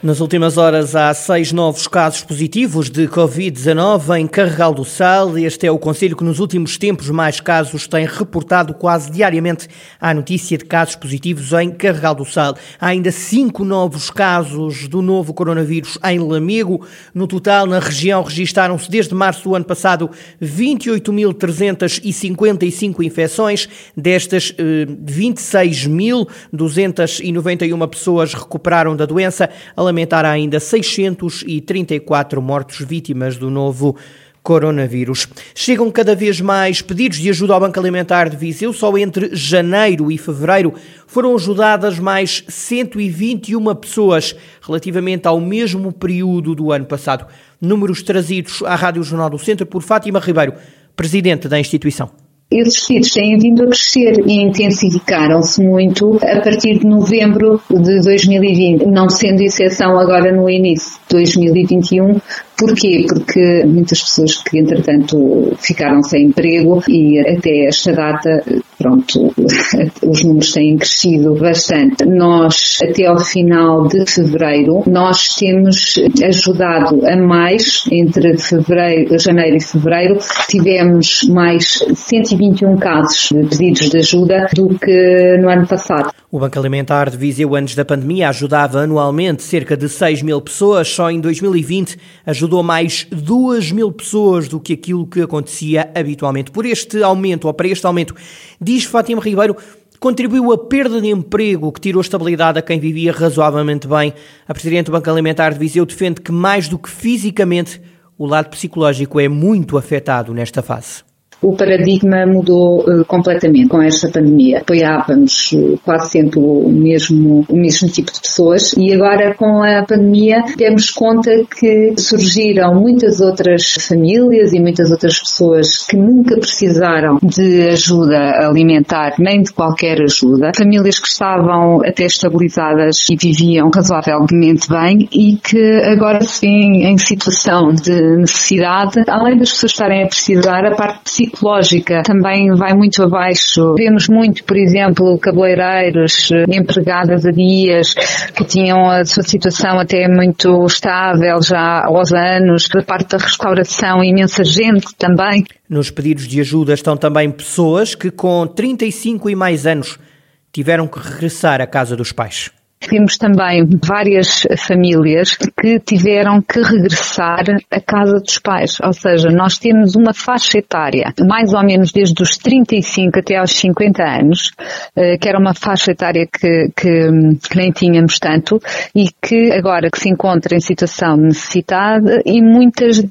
Nas últimas horas há seis novos casos positivos de Covid-19 em Carregal do Sal. Este é o conselho que nos últimos tempos mais casos tem reportado quase diariamente a notícia de casos positivos em Carregal do Sal. Há ainda cinco novos casos do novo coronavírus em Lamego. No total, na região registaram-se desde março do ano passado 28.355 infecções. Destas, 26.291 eh, pessoas recuperaram da doença lamentar ainda 634 mortos vítimas do novo coronavírus. Chegam cada vez mais pedidos de ajuda ao Banco Alimentar de Viseu. Só entre janeiro e fevereiro foram ajudadas mais 121 pessoas relativamente ao mesmo período do ano passado. Números trazidos à Rádio Jornal do Centro por Fátima Ribeiro, presidente da instituição. Esses pedidos têm vindo a crescer e intensificaram-se muito a partir de novembro de 2020, não sendo exceção agora no início de 2021, Porquê? Porque muitas pessoas que, entretanto, ficaram sem emprego e até esta data, pronto, os números têm crescido bastante. Nós, até ao final de fevereiro, nós temos ajudado a mais, entre fevereiro, janeiro e fevereiro, tivemos mais 121 casos de pedidos de ajuda do que no ano passado. O Banco Alimentar de Viseu, antes da pandemia, ajudava anualmente cerca de 6 mil pessoas. Só em 2020 ajudou mais 2 mil pessoas do que aquilo que acontecia habitualmente. Por este aumento, ou para este aumento, diz Fátima Ribeiro, contribuiu a perda de emprego que tirou estabilidade a quem vivia razoavelmente bem. A Presidente do Banco Alimentar de Viseu defende que, mais do que fisicamente, o lado psicológico é muito afetado nesta fase o paradigma mudou uh, completamente com esta pandemia. Apoiávamos uh, quase sempre o mesmo, o mesmo tipo de pessoas e agora com a pandemia demos conta que surgiram muitas outras famílias e muitas outras pessoas que nunca precisaram de ajuda alimentar nem de qualquer ajuda. Famílias que estavam até estabilizadas e viviam razoavelmente bem e que agora se vêem em situação de necessidade, além das pessoas estarem a precisar, a parte psicológica psicológica também vai muito abaixo. Vemos muito, por exemplo, cabeleireiros, empregadas a dias, que tinham a sua situação até muito estável já aos anos, da parte da restauração, imensa gente também. Nos pedidos de ajuda estão também pessoas que com 35 e mais anos tiveram que regressar à casa dos pais. Temos também várias famílias que tiveram que regressar à casa dos pais, ou seja, nós temos uma faixa etária, mais ou menos desde os 35 até aos 50 anos, eh, que era uma faixa etária que, que, que nem tínhamos tanto e que agora que se encontra em situação de necessidade e muitas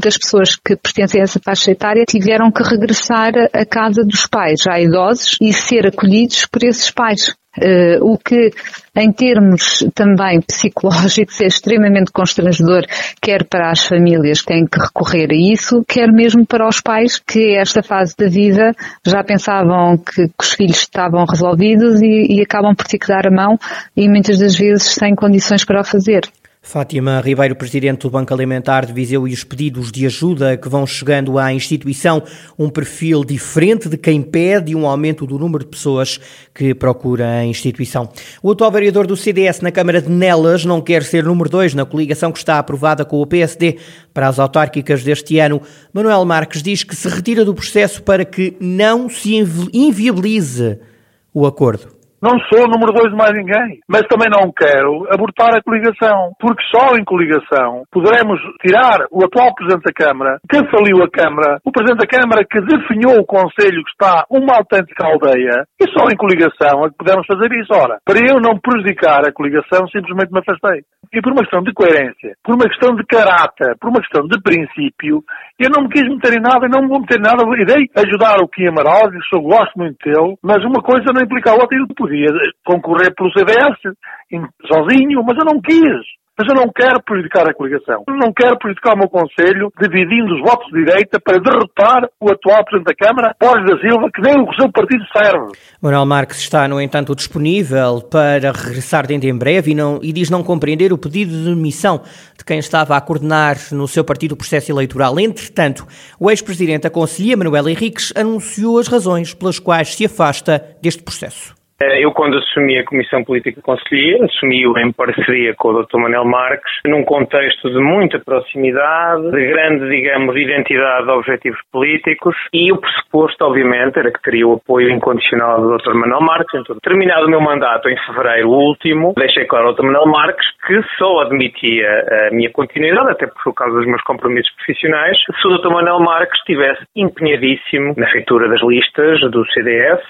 das pessoas que pertencem a essa faixa etária tiveram que regressar à casa dos pais, já idosos, e ser acolhidos por esses pais. Uh, o que, em termos também psicológicos, é extremamente constrangedor, quer para as famílias que têm que recorrer a isso, quer mesmo para os pais que, esta fase da vida, já pensavam que, que os filhos estavam resolvidos e, e acabam por ter que dar a mão e muitas das vezes têm condições para o fazer. Fátima Ribeiro, presidente do Banco Alimentar de Viseu e os pedidos de ajuda que vão chegando à instituição, um perfil diferente de quem pede um aumento do número de pessoas que procura a instituição. O atual vereador do CDS na Câmara de Nelas não quer ser número dois na coligação que está aprovada com o PSD para as autárquicas deste ano. Manuel Marques diz que se retira do processo para que não se inviabilize o acordo. Não sou o número dois de mais ninguém, mas também não quero abortar a coligação, porque só em coligação poderemos tirar o atual Presidente da Câmara, que faliu a Câmara, o Presidente da Câmara que definhou o Conselho que está uma autêntica aldeia, e só em coligação é que podemos fazer isso. Ora, para eu não prejudicar a coligação, simplesmente me afastei. E por uma questão de coerência, por uma questão de caráter, por uma questão de princípio, eu não me quis meter em nada e não me vou meter em nada. Irei ajudar o Kim Amaral, que eu gosto muito dele, mas uma coisa não implica a outra. Eu podia concorrer pelo CDS sozinho, mas eu não quis. Mas eu não quero prejudicar a coligação. Eu não quero prejudicar o meu Conselho dividindo os votos de direita para derrotar o atual Presidente da Câmara, Borges da Silva, que nem o seu partido serve. Manuel Marques está, no entanto, disponível para regressar dentro em breve e, não, e diz não compreender o pedido de demissão de quem estava a coordenar no seu partido o processo eleitoral. Entretanto, o ex-presidente da Conselhia, Manuel Henriques, anunciou as razões pelas quais se afasta deste processo. Eh, eu, quando assumi a Comissão Política Conselhia, assumi-o em parceria com o Dr. Manel Marques, num contexto de muita proximidade, de grande, digamos, identidade de objetivos políticos e o pressuposto, obviamente, era que teria o apoio incondicional do Dr. Manel Marques. Então, terminado o meu mandato em fevereiro último, deixei claro ao Dr. Manel Marques que só admitia a minha continuidade, até por causa dos meus compromissos profissionais, se o Dr. Manel Marques estivesse empenhadíssimo na feitura das listas do CDS,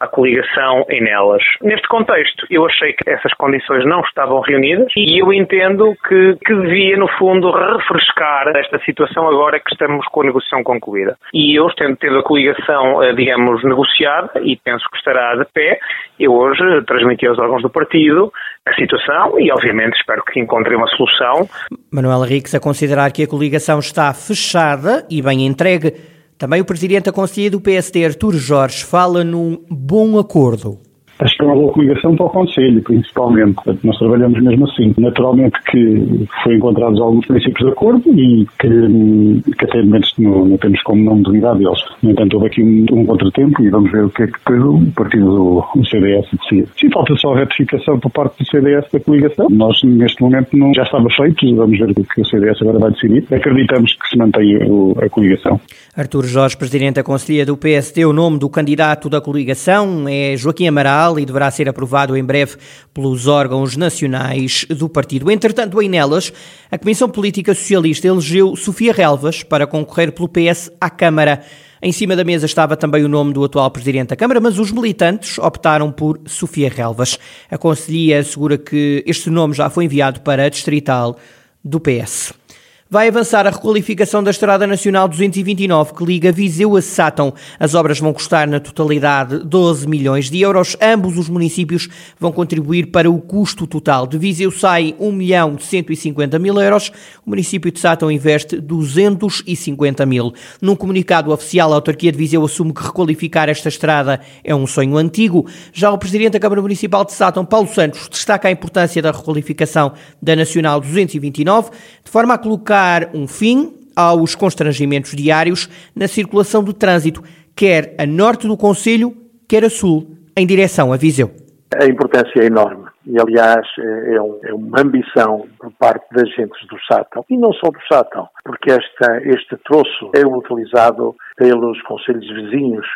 a coligação nelas. Neste contexto, eu achei que essas condições não estavam reunidas e eu entendo que, que devia, no fundo, refrescar esta situação agora que estamos com a negociação concluída. E eu, tendo, tendo a coligação, eh, digamos, negociada, e penso que estará de pé, eu hoje transmiti aos órgãos do partido a situação e, obviamente, espero que encontrem uma solução. Manuel Henriques a considerar que a coligação está fechada e bem entregue. Também o presidente da Conselhia do PSD, Artur Jorge, fala num bom acordo. Acho que é uma boa coligação para o Conselho, principalmente. Nós trabalhamos mesmo assim. Naturalmente que foi encontrados alguns princípios de acordo e que, que até momentos não, não, temos como não duvidar deles. No entanto, houve aqui um, um contratempo e vamos ver o que é que depois o partido do CDS decide. Sim, falta só a retificação por parte do CDS da coligação. Nós, neste momento, não, já estava feito. Vamos ver o que o CDS agora vai decidir. Acreditamos que se mantém a coligação. Artur Jorge, presidente da Conselhia do PSD, o nome do candidato da coligação é Joaquim Amaral e deverá ser aprovado em breve pelos órgãos nacionais do partido. Entretanto, em Nelas, a Comissão Política Socialista elegeu Sofia Relvas para concorrer pelo PS à Câmara. Em cima da mesa estava também o nome do atual Presidente da Câmara, mas os militantes optaram por Sofia Relvas. A Conselhia assegura que este nome já foi enviado para a Distrital do PS. Vai avançar a requalificação da Estrada Nacional 229 que liga Viseu a Sátão. As obras vão custar na totalidade 12 milhões de euros. Ambos os municípios vão contribuir para o custo total. De Viseu sai 1 milhão de 150 mil euros. O município de Sátão investe 250 mil. Num comunicado oficial, a autarquia de Viseu assume que requalificar esta estrada é um sonho antigo. Já o presidente da Câmara Municipal de Sátão, Paulo Santos, destaca a importância da requalificação da Nacional 229, de forma a colocar colocar um fim aos constrangimentos diários na circulação do trânsito, quer a norte do Conselho, quer a sul, em direção a Viseu. A importância é enorme e, aliás, é, um, é, uma ambição por parte das gentes do Sátão, e não só do Sátão, porque esta, este troço é utilizado pelos conselhos vizinhos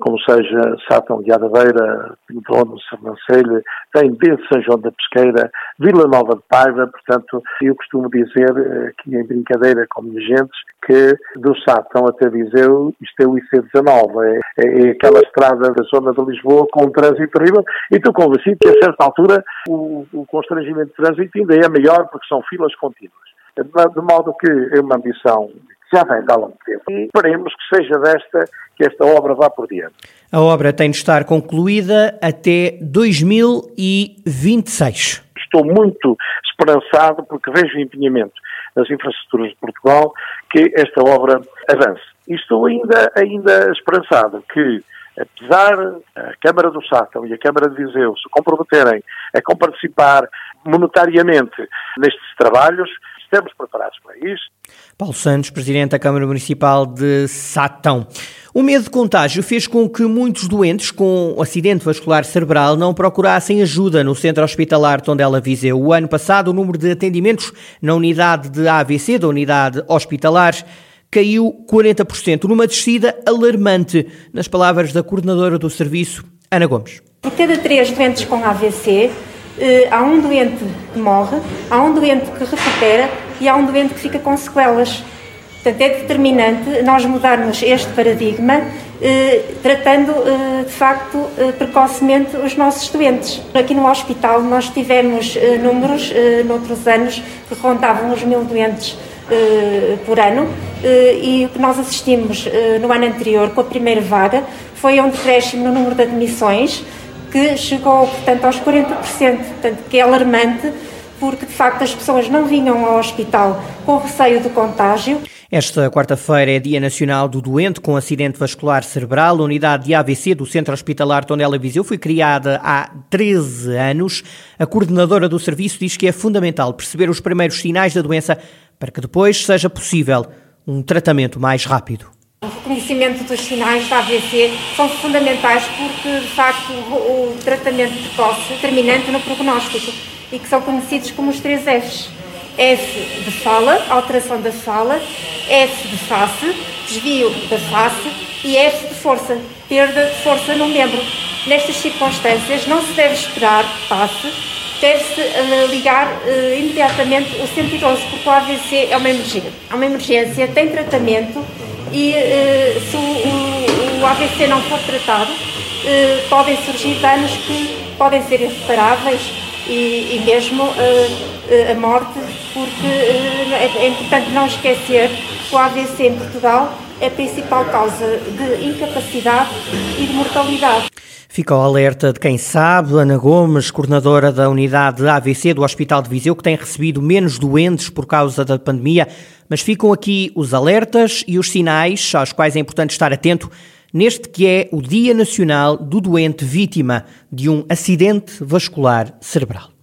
como seja Sátão de Adaveira, Pintono, Sernancelho, tem desde São João da Pesqueira, Vila Nova de Paiva, portanto, eu costumo dizer eh, aqui em brincadeira com minhas gentes que do Sátão até Viseu isto é o IC19, é, é, é, aquela estrada da zona de Lisboa com um trânsito terrível e estou convencido que a certa altura o, o constrangimento de trânsito ainda é maior porque são filas contínuas. De modo que é uma ambição já vem de há longo tempo. E esperemos que seja desta que esta obra vá por diante. A obra tem de estar concluída até 2026. Estou muito esperançado porque vejo o empenhamento das infraestruturas de Portugal que esta obra avance. E estou ainda, ainda esperançado que apesar a Câmara do Sátão e a Câmara de Viseu se comprometerem a participar monetariamente nestes trabalhos, estamos preparados para isso. Paulo Santos, Presidente da Câmara Municipal de Satão. O medo de contágio fez com que muitos doentes com acidente vascular cerebral não procurassem ajuda no centro hospitalar Tondela Viseu. O ano passado, o número de atendimentos na unidade de AVC, da unidade hospitalar, caiu 40%, numa descida alarmante, nas palavras da coordenadora do serviço, Ana Gomes. Por cada três doentes com AVC, há um doente que morre, há um doente que recupera e há um doente que fica com sequelas. Portanto, é determinante nós mudarmos este paradigma, eh, tratando eh, de facto eh, precocemente os nossos doentes. Aqui no hospital nós tivemos eh, números, eh, noutros anos, que rondavam os mil doentes por ano e o que nós assistimos no ano anterior, com a primeira vaga, foi um decréscimo no número de admissões que chegou, portanto, aos 40%, portanto, que é alarmante porque de facto as pessoas não vinham ao hospital com receio do contágio. Esta quarta-feira é Dia Nacional do Doente com Acidente Vascular Cerebral. A unidade de AVC do Centro Hospitalar Tondela Viseu foi criada há 13 anos. A coordenadora do serviço diz que é fundamental perceber os primeiros sinais da doença para que depois seja possível um tratamento mais rápido. O reconhecimento dos sinais da AVC são fundamentais porque, de facto, o, tratamento precoce determinante no prognóstico e que são conhecidos como os três Fs. F de fala, alteração da fala, F de face, desvio da face e F de força, perda de força no membro. Nestas circunstâncias não se deve esperar que passe, deve-se uh, ligar uh, imediatamente o 112, porque o AVC é uma emergência. É uma emergência, tem tratamento e uh, se o, o, AVC não for tratado, podem surgir danos que podem ser irreparáveis e, e mesmo a morte, porque é, é importante não esquecer que o AVC em Portugal é a principal causa de incapacidade e de mortalidade. Fica o alerta de quem sabe, Ana Gomes, coordenadora da unidade de AVC do Hospital de Viseu, que tem recebido menos doentes por causa da pandemia, mas ficam aqui os alertas e os sinais aos quais é importante estar atento neste que é o Dia Nacional do Doente Vítima de um Acidente Vascular Cerebral.